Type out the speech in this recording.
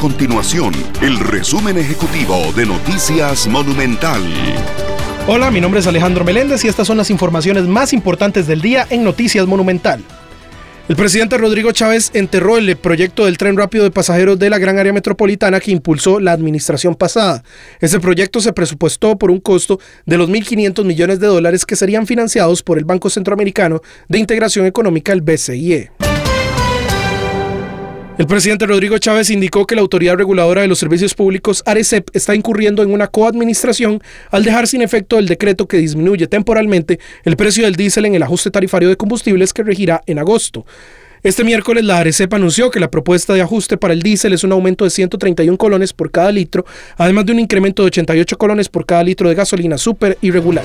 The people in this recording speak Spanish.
continuación el resumen ejecutivo de Noticias Monumental. Hola, mi nombre es Alejandro Meléndez y estas son las informaciones más importantes del día en Noticias Monumental. El presidente Rodrigo Chávez enterró el proyecto del tren rápido de pasajeros de la gran área metropolitana que impulsó la administración pasada. Ese proyecto se presupuestó por un costo de los 1.500 millones de dólares que serían financiados por el Banco Centroamericano de Integración Económica, el BCIE. El presidente Rodrigo Chávez indicó que la Autoridad Reguladora de los Servicios Públicos, ARECEP, está incurriendo en una coadministración al dejar sin efecto el decreto que disminuye temporalmente el precio del diésel en el ajuste tarifario de combustibles que regirá en agosto. Este miércoles la ARECEP anunció que la propuesta de ajuste para el diésel es un aumento de 131 colones por cada litro, además de un incremento de 88 colones por cada litro de gasolina super irregular.